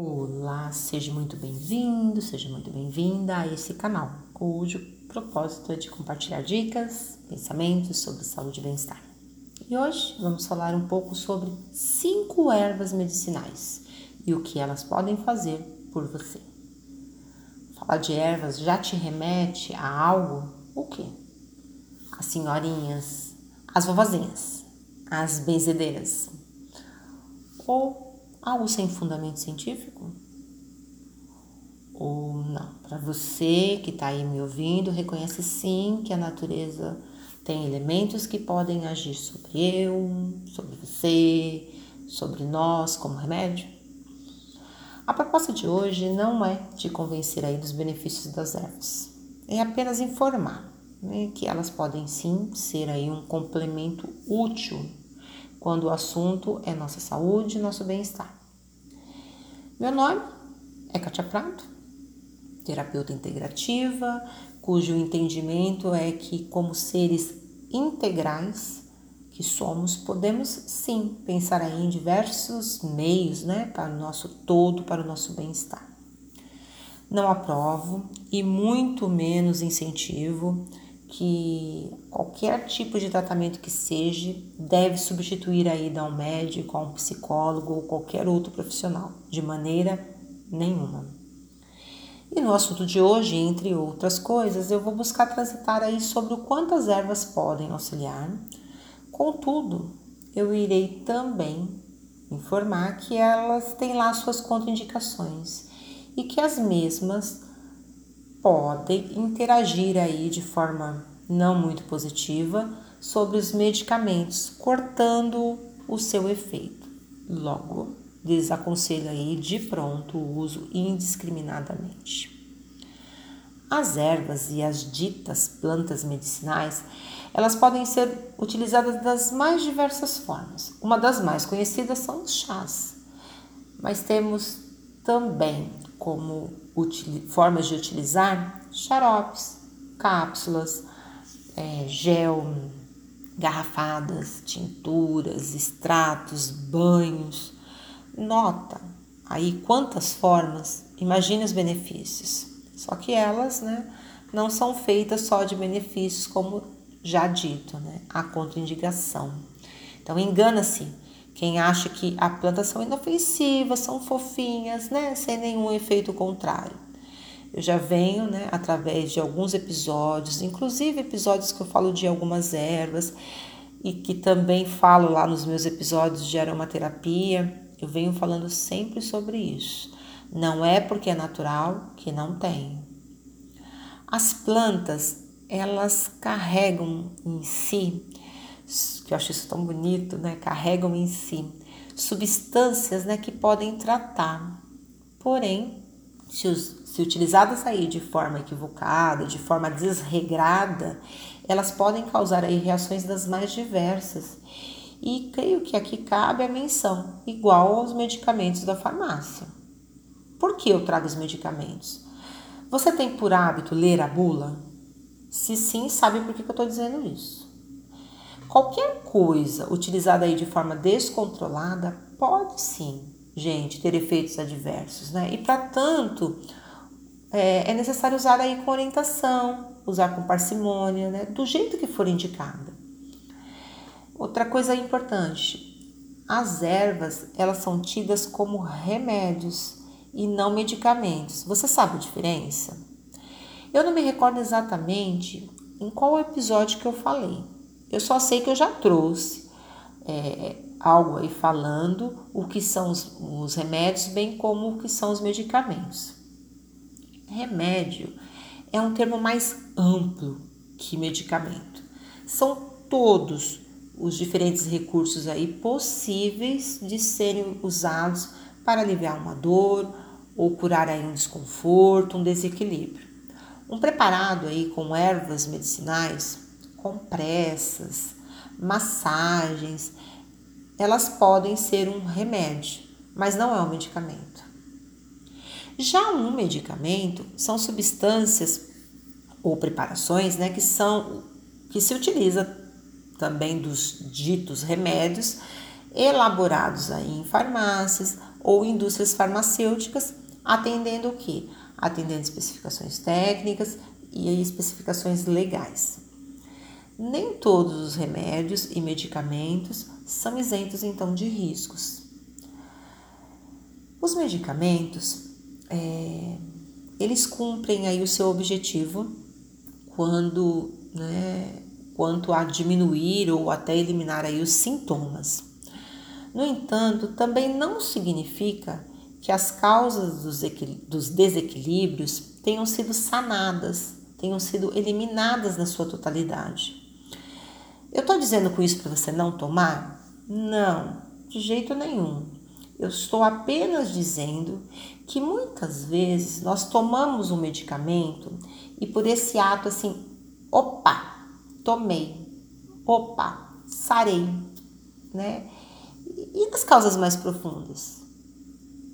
Olá, seja muito bem-vindo, seja muito bem-vinda a esse canal, cujo propósito é de compartilhar dicas, pensamentos sobre saúde e bem-estar. E hoje vamos falar um pouco sobre cinco ervas medicinais e o que elas podem fazer por você. Falar de ervas já te remete a algo? O quê? As senhorinhas, as vovozinhas, as benzedeiras. Ou algo sem fundamento científico? Ou não? Para você que está aí me ouvindo, reconhece sim que a natureza tem elementos que podem agir sobre eu, sobre você, sobre nós como remédio? A proposta de hoje não é te convencer aí dos benefícios das ervas, é apenas informar né, que elas podem sim ser aí um complemento útil quando o assunto é nossa saúde e nosso bem-estar. Meu nome é Katia Prato, terapeuta integrativa, cujo entendimento é que, como seres integrais que somos, podemos sim pensar aí em diversos meios né, para o nosso todo, para o nosso bem-estar. Não aprovo e muito menos incentivo que qualquer tipo de tratamento que seja deve substituir a ida a um médico, a um psicólogo ou qualquer outro profissional, de maneira nenhuma. E no assunto de hoje, entre outras coisas, eu vou buscar transitar aí sobre o quanto as ervas podem auxiliar. Contudo, eu irei também informar que elas têm lá suas contraindicações e que as mesmas podem interagir aí de forma não muito positiva sobre os medicamentos, cortando o seu efeito. Logo, desaconselho aí de pronto o uso indiscriminadamente. As ervas e as ditas plantas medicinais, elas podem ser utilizadas das mais diversas formas. Uma das mais conhecidas são os chás, mas temos também como formas de utilizar xaropes, cápsulas, é, gel, garrafadas, tinturas, extratos, banhos. Nota aí quantas formas, imagine os benefícios. Só que elas né, não são feitas só de benefícios, como já dito, né? A contraindicação. Então engana-se quem acha que a plantas são inofensivas, são fofinhas, né, sem nenhum efeito contrário. Eu já venho, né, através de alguns episódios, inclusive episódios que eu falo de algumas ervas e que também falo lá nos meus episódios de aromaterapia, eu venho falando sempre sobre isso. Não é porque é natural que não tem. As plantas, elas carregam em si que eu acho isso tão bonito, né? Carregam em si substâncias, né, que podem tratar. Porém, se, se utilizadas aí de forma equivocada, de forma desregrada, elas podem causar aí reações das mais diversas. E creio que aqui cabe a menção, igual aos medicamentos da farmácia. Por que eu trago os medicamentos? Você tem por hábito ler a bula? Se sim, sabe por que eu estou dizendo isso. Qualquer coisa utilizada aí de forma descontrolada pode sim, gente, ter efeitos adversos, né? E para tanto, é, é, necessário usar aí com orientação, usar com parcimônia, né? Do jeito que for indicada. Outra coisa importante, as ervas, elas são tidas como remédios e não medicamentos. Você sabe a diferença? Eu não me recordo exatamente em qual episódio que eu falei, eu só sei que eu já trouxe é, algo aí falando o que são os, os remédios, bem como o que são os medicamentos. Remédio é um termo mais amplo que medicamento. São todos os diferentes recursos aí possíveis de serem usados para aliviar uma dor ou curar aí um desconforto, um desequilíbrio. Um preparado aí com ervas medicinais compressas, massagens, elas podem ser um remédio, mas não é um medicamento. Já um medicamento são substâncias ou preparações, né, que são que se utiliza também dos ditos remédios elaborados aí em farmácias ou indústrias farmacêuticas, atendendo o quê? Atendendo especificações técnicas e especificações legais. Nem todos os remédios e medicamentos são isentos então de riscos. Os medicamentos, é, eles cumprem aí o seu objetivo quando, né, quanto a diminuir ou até eliminar aí os sintomas. No entanto, também não significa que as causas dos desequilíbrios tenham sido sanadas, tenham sido eliminadas na sua totalidade. Eu estou dizendo com isso para você não tomar? Não, de jeito nenhum. Eu estou apenas dizendo que muitas vezes nós tomamos um medicamento e por esse ato assim, opa, tomei, opa, sarei, né? E das causas mais profundas?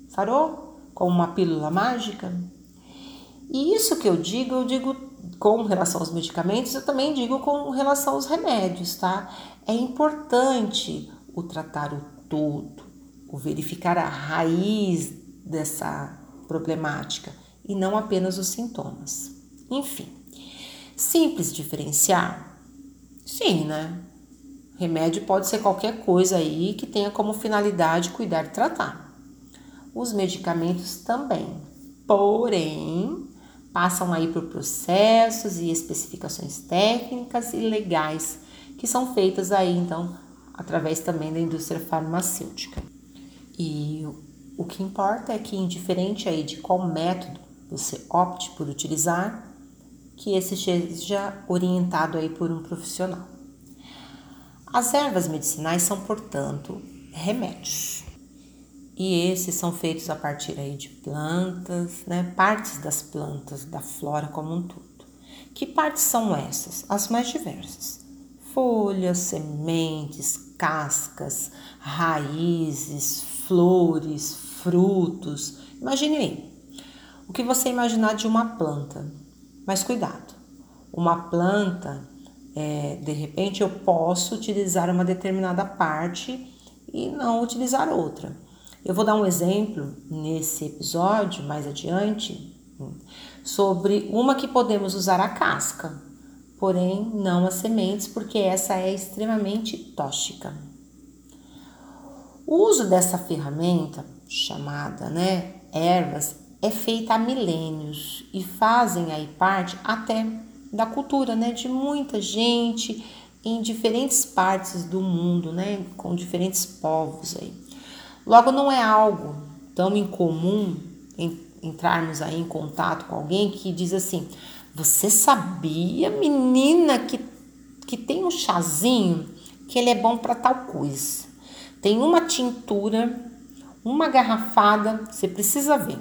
Sarou? Com uma pílula mágica? E isso que eu digo, eu digo com relação aos medicamentos, eu também digo com relação aos remédios, tá? É importante o tratar o todo, o verificar a raiz dessa problemática e não apenas os sintomas. Enfim, simples diferenciar? Sim, né? Remédio pode ser qualquer coisa aí que tenha como finalidade cuidar e tratar. Os medicamentos também, porém, passam aí por processos e especificações técnicas e legais que são feitas aí então através também da indústria farmacêutica. E o que importa é que indiferente aí de qual método você opte por utilizar, que esse seja orientado aí por um profissional. As ervas medicinais são, portanto, remédios e esses são feitos a partir aí de plantas, né, partes das plantas, da flora como um todo. Que partes são essas? As mais diversas: folhas, sementes, cascas, raízes, flores, frutos. Imagine aí o que você imaginar de uma planta, mas cuidado, uma planta, é, de repente eu posso utilizar uma determinada parte e não utilizar outra. Eu vou dar um exemplo nesse episódio mais adiante sobre uma que podemos usar a casca, porém não as sementes, porque essa é extremamente tóxica. O uso dessa ferramenta chamada, né, ervas é feita há milênios e fazem aí parte até da cultura, né, de muita gente em diferentes partes do mundo, né, com diferentes povos aí. Logo, não é algo tão incomum entrarmos aí em contato com alguém que diz assim: Você sabia, menina, que, que tem um chazinho que ele é bom para tal coisa? Tem uma tintura, uma garrafada, você precisa ver.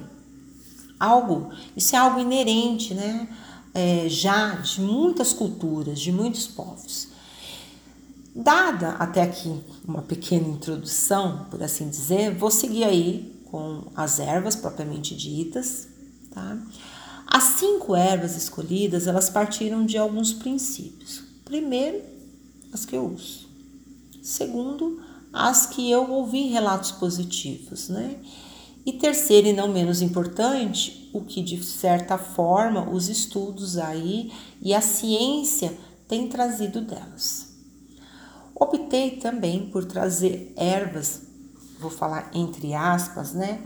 Algo, isso é algo inerente, né? É, já de muitas culturas, de muitos povos. Dada até aqui uma pequena introdução, por assim dizer, vou seguir aí com as ervas propriamente ditas, tá? As cinco ervas escolhidas, elas partiram de alguns princípios. Primeiro, as que eu uso. Segundo, as que eu ouvi relatos positivos, né? E terceiro, e não menos importante, o que de certa forma os estudos aí e a ciência têm trazido delas. Optei também por trazer ervas, vou falar entre aspas, né?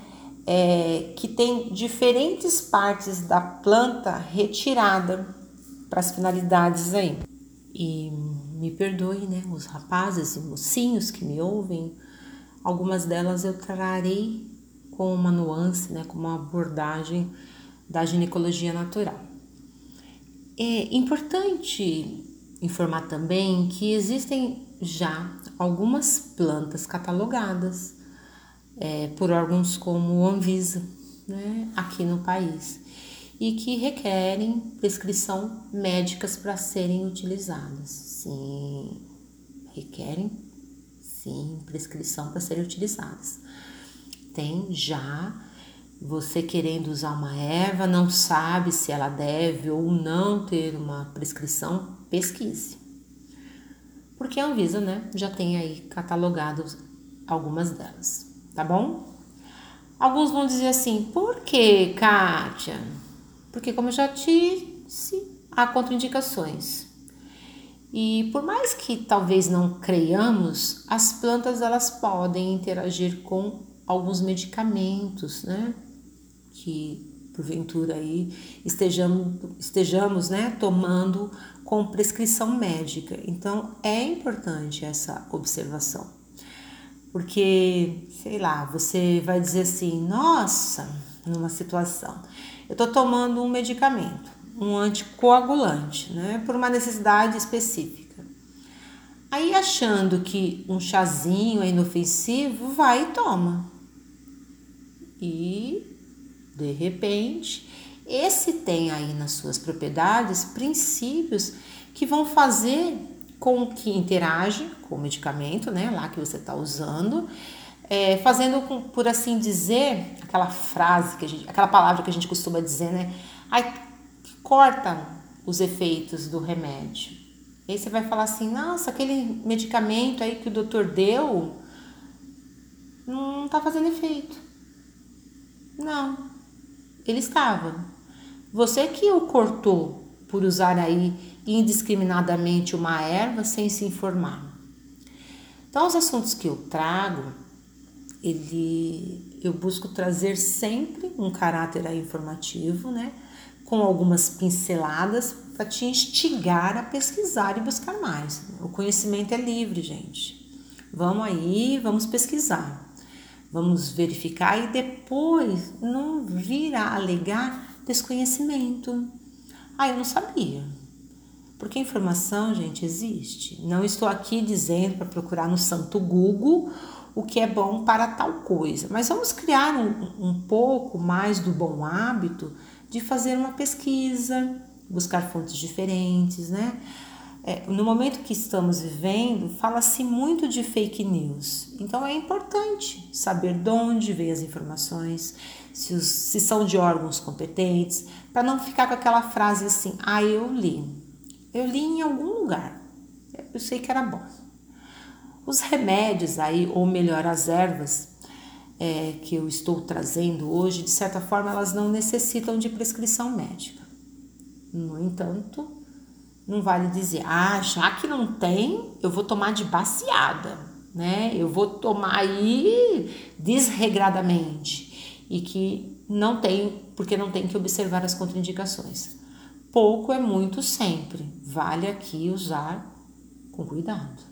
É, que tem diferentes partes da planta retirada para as finalidades aí. E me perdoe, né, os rapazes e mocinhos que me ouvem, algumas delas eu trarei com uma nuance, né, com uma abordagem da ginecologia natural. É importante informar também que existem já algumas plantas catalogadas é, por órgãos como o Anvisa, né, aqui no país, e que requerem prescrição médicas para serem utilizadas. Sim, requerem, sim, prescrição para serem utilizadas. Tem já você querendo usar uma erva, não sabe se ela deve ou não ter uma prescrição, pesquise porque a Anvisa né, já tem aí catalogado algumas delas, tá bom? Alguns vão dizer assim: por que, Kátia? Porque, como eu já disse, há contraindicações. E por mais que talvez não creiamos, as plantas elas podem interagir com alguns medicamentos, né? Que porventura aí estejamos, estejamos né, tomando com prescrição médica. Então é importante essa observação. Porque, sei lá, você vai dizer assim, nossa, numa situação, eu estou tomando um medicamento um anticoagulante, né, por uma necessidade específica. Aí achando que um chazinho é inofensivo, vai e toma. E de repente, esse tem aí nas suas propriedades princípios que vão fazer com que interage com o medicamento, né, lá que você está usando, é, fazendo com, por assim dizer, aquela frase que a gente, aquela palavra que a gente costuma dizer, né, ai, corta os efeitos do remédio. E aí você vai falar assim: nossa, aquele medicamento aí que o doutor deu não está fazendo efeito. Não, ele estava. Você que o cortou por usar aí indiscriminadamente uma erva sem se informar. Então, os assuntos que eu trago, ele, eu busco trazer sempre um caráter informativo, né? com algumas pinceladas para te instigar a pesquisar e buscar mais. O conhecimento é livre, gente. Vamos aí, vamos pesquisar. Vamos verificar e depois não vir a alegar desconhecimento. Ah, eu não sabia. Porque informação, gente, existe. Não estou aqui dizendo para procurar no santo Google o que é bom para tal coisa, mas vamos criar um, um pouco mais do bom hábito de fazer uma pesquisa, buscar fontes diferentes, né? É, no momento que estamos vivendo, fala-se muito de fake news. Então é importante saber de onde vêm as informações, se, os, se são de órgãos competentes, para não ficar com aquela frase assim: ah, eu li. Eu li em algum lugar. Eu sei que era bom. Os remédios aí, ou melhor, as ervas, é, que eu estou trazendo hoje, de certa forma, elas não necessitam de prescrição médica. No entanto, não vale dizer, ah, já que não tem, eu vou tomar de baseada, né? Eu vou tomar aí desregradamente e que não tem, porque não tem que observar as contraindicações. Pouco é muito sempre, vale aqui usar com cuidado.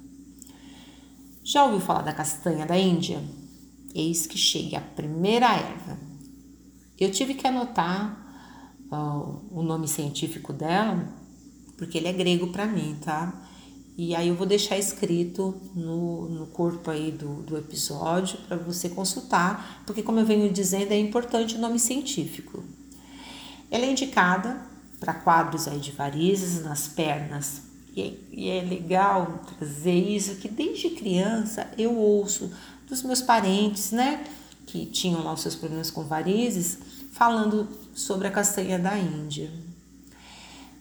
Já ouviu falar da castanha da Índia? Eis que chega a primeira erva. Eu tive que anotar uh, o nome científico dela, porque ele é grego para mim, tá? E aí eu vou deixar escrito no, no corpo aí do, do episódio para você consultar, porque como eu venho dizendo, é importante o nome científico. Ela é indicada para quadros aí de varizes nas pernas. E é, e é legal trazer isso, que desde criança eu ouço dos meus parentes, né, que tinham lá os seus problemas com varizes, falando sobre a castanha da Índia.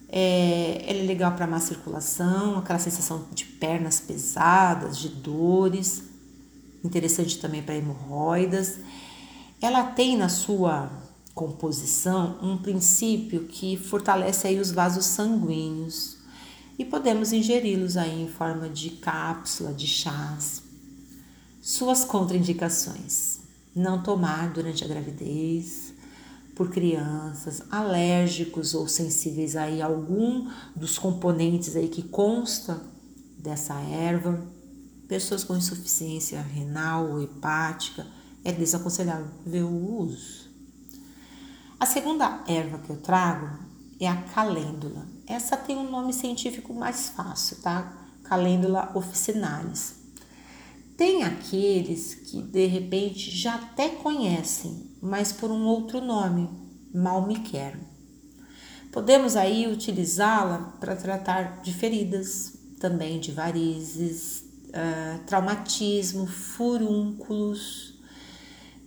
É, ela é legal para má circulação, aquela sensação de pernas pesadas, de dores, interessante também para hemorroidas. Ela tem na sua composição um princípio que fortalece aí os vasos sanguíneos e podemos ingeri-los aí em forma de cápsula, de chás. Suas contraindicações: não tomar durante a gravidez, por crianças alérgicos ou sensíveis aí a algum dos componentes aí que consta dessa erva, pessoas com insuficiência renal ou hepática, é desaconselhável o uso. A segunda erva que eu trago é a calêndula. Essa tem um nome científico mais fácil, tá? Calêndula officinalis. Tem aqueles que de repente já até conhecem, mas por um outro nome, mal me quero. Podemos aí utilizá-la para tratar de feridas, também de varizes, uh, traumatismo, furúnculos.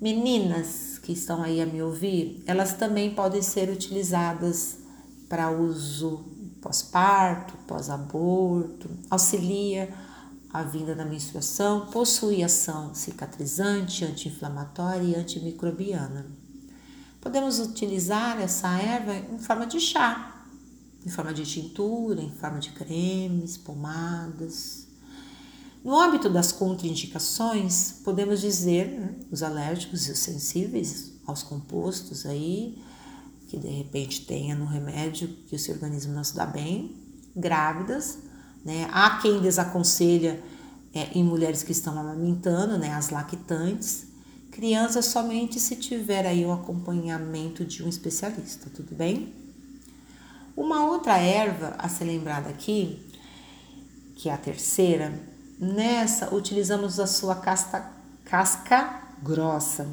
Meninas que estão aí a me ouvir, elas também podem ser utilizadas para uso pós-parto, pós-aborto, auxilia a vinda da menstruação, possui ação cicatrizante, anti-inflamatória e antimicrobiana. Podemos utilizar essa erva em forma de chá, em forma de tintura, em forma de cremes, pomadas. No âmbito das contraindicações, podemos dizer né, os alérgicos e os sensíveis aos compostos aí, que de repente tenha no remédio que o seu organismo não se dá bem, grávidas, né? Há quem desaconselha é, em mulheres que estão amamentando, né, as lactantes, crianças somente se tiver aí o acompanhamento de um especialista, tudo bem? Uma outra erva a ser lembrada aqui, que é a terceira, nessa utilizamos a sua casca, casca grossa.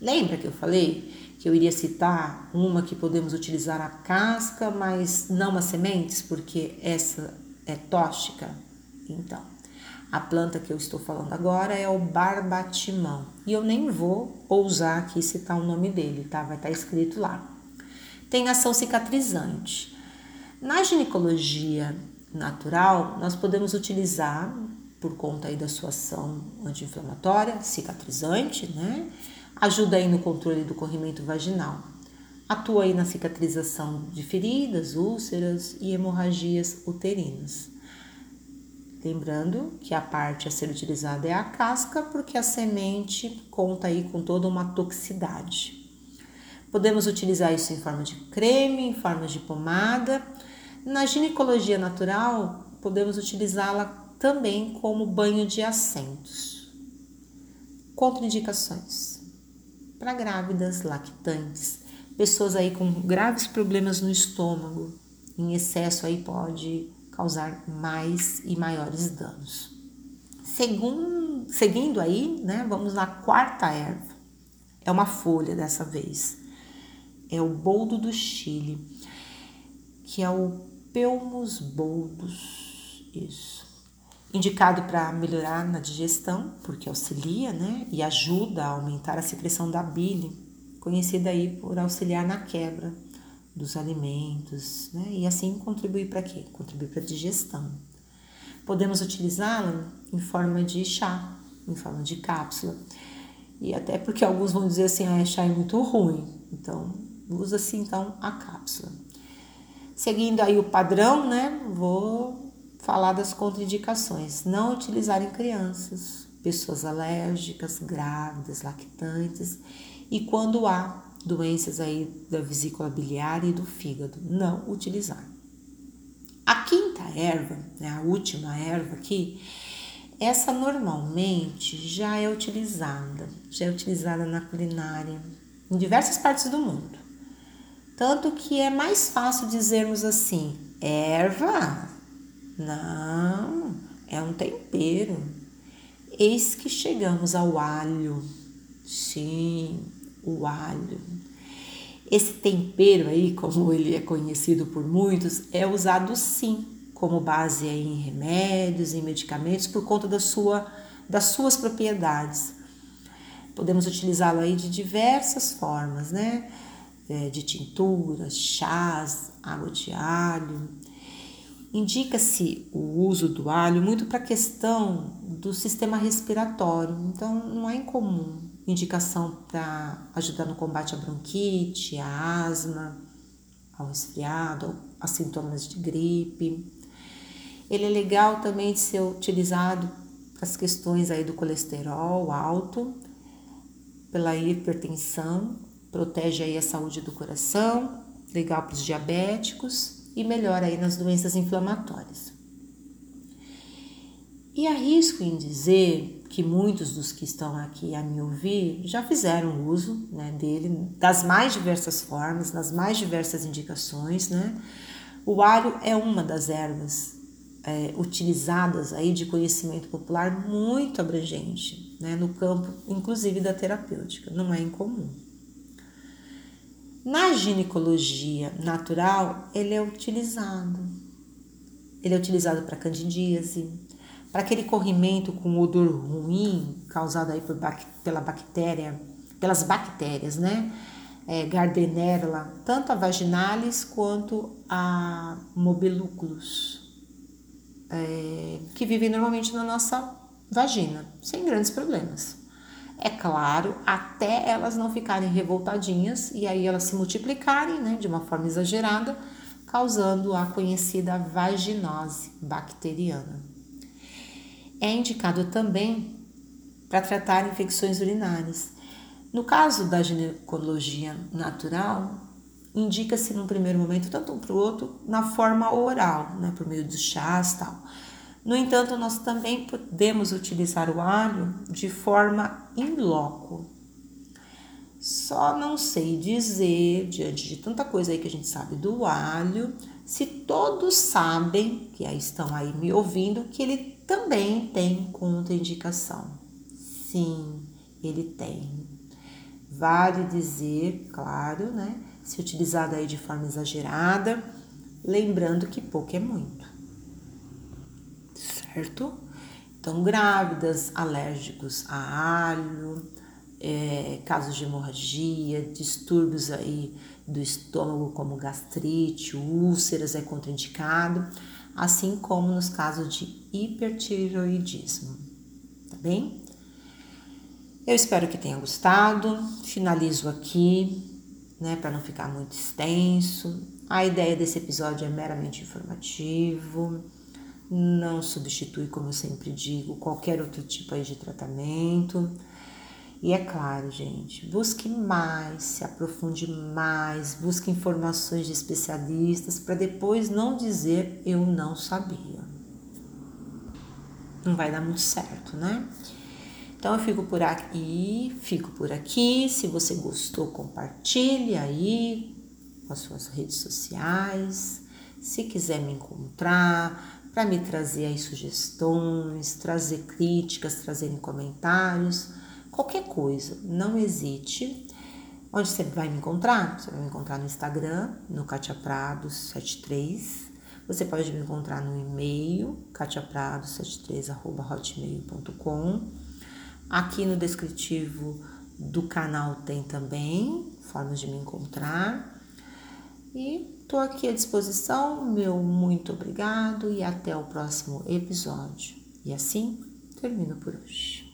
Lembra que eu falei que eu iria citar uma que podemos utilizar a casca, mas não as sementes, porque essa é tóxica? Então, a planta que eu estou falando agora é o barbatimão. E eu nem vou ousar aqui citar o nome dele, tá? Vai estar escrito lá tem ação cicatrizante. Na ginecologia natural, nós podemos utilizar, por conta aí da sua ação anti-inflamatória, cicatrizante, né? Ajuda aí no controle do corrimento vaginal. Atua aí na cicatrização de feridas, úlceras e hemorragias uterinas. Lembrando que a parte a ser utilizada é a casca, porque a semente conta aí com toda uma toxicidade. Podemos utilizar isso em forma de creme, em forma de pomada. Na ginecologia natural, podemos utilizá-la também como banho de assentos. Contraindicações para grávidas, lactantes, pessoas aí com graves problemas no estômago, em excesso aí pode causar mais e maiores danos. Segundo, seguindo aí, né, vamos na quarta erva. É uma folha dessa vez é o boldo do Chile, que é o Pelmus boldus, isso. Indicado para melhorar na digestão, porque auxilia, né, e ajuda a aumentar a secreção da bile, conhecida aí por auxiliar na quebra dos alimentos, né, e assim contribuir para quê? Contribuir para a digestão. Podemos utilizá-la em forma de chá, em forma de cápsula. E até porque alguns vão dizer assim, ah, chá é muito ruim. Então, usa-se então a cápsula. Seguindo aí o padrão, né, vou falar das contraindicações. Não utilizar em crianças, pessoas alérgicas, grávidas, lactantes e quando há doenças aí da vesícula biliar e do fígado, não utilizar. A quinta erva, né, a última erva aqui, essa normalmente já é utilizada, já é utilizada na culinária em diversas partes do mundo. Tanto que é mais fácil dizermos assim: erva? Não, é um tempero. Eis que chegamos ao alho. Sim, o alho. Esse tempero aí, como ele é conhecido por muitos, é usado sim como base em remédios, em medicamentos, por conta da sua, das suas propriedades. Podemos utilizá-lo aí de diversas formas, né? é, de tinturas, chás, água de alho. Indica-se o uso do alho muito para a questão do sistema respiratório, então não é incomum indicação para ajudar no combate à bronquite, à asma, ao resfriado, a sintomas de gripe. Ele é legal também de ser utilizado para as questões aí do colesterol alto, pela hipertensão protege aí a saúde do coração, legal para os diabéticos e melhora aí nas doenças inflamatórias. E arrisco em dizer que muitos dos que estão aqui a me ouvir já fizeram uso né, dele das mais diversas formas, nas mais diversas indicações. Né? O alho é uma das ervas é, utilizadas aí de conhecimento popular muito abrangente, né, no campo inclusive da terapêutica, não é incomum. Na ginecologia natural, ele é utilizado. Ele é utilizado para candidíase, para aquele corrimento com odor ruim causado aí por, pela bactéria, pelas bactérias, né? É, Gardnerella, tanto a vaginalis quanto a mobeluculus. é, que vivem normalmente na nossa vagina, sem grandes problemas. É claro, até elas não ficarem revoltadinhas e aí elas se multiplicarem né, de uma forma exagerada, causando a conhecida vaginose bacteriana. É indicado também para tratar infecções urinárias. No caso da ginecologia natural, indica-se num primeiro momento, tanto um para o outro, na forma oral, né, por meio dos chás e tal. No entanto, nós também podemos utilizar o alho de forma in loco. Só não sei dizer, diante de tanta coisa aí que a gente sabe do alho, se todos sabem, que aí estão aí me ouvindo, que ele também tem contraindicação. Sim, ele tem. Vale dizer, claro, né? Se utilizado aí de forma exagerada, lembrando que pouco é muito certo? Então, grávidas, alérgicos a alho, é, casos de hemorragia, distúrbios aí do estômago, como gastrite, úlceras, é contraindicado, assim como nos casos de hipertiroidismo, tá bem? Eu espero que tenha gostado. Finalizo aqui, né, para não ficar muito extenso. A ideia desse episódio é meramente informativo não substitui, como eu sempre digo, qualquer outro tipo de tratamento. E é claro, gente, busque mais, se aprofunde mais, busque informações de especialistas para depois não dizer eu não sabia. Não vai dar muito certo, né? Então eu fico por aqui, fico por aqui. Se você gostou, compartilhe aí com as suas redes sociais. Se quiser me encontrar, para me trazer aí sugestões, trazer críticas, trazerem comentários, qualquer coisa. Não hesite. Onde você vai me encontrar? Você vai me encontrar no Instagram, no Katia Prado 73. Você pode me encontrar no e-mail, katiaprado73.hotmail.com. Aqui no descritivo do canal tem também formas de me encontrar. E Estou aqui à disposição, meu muito obrigado e até o próximo episódio. E assim termino por hoje.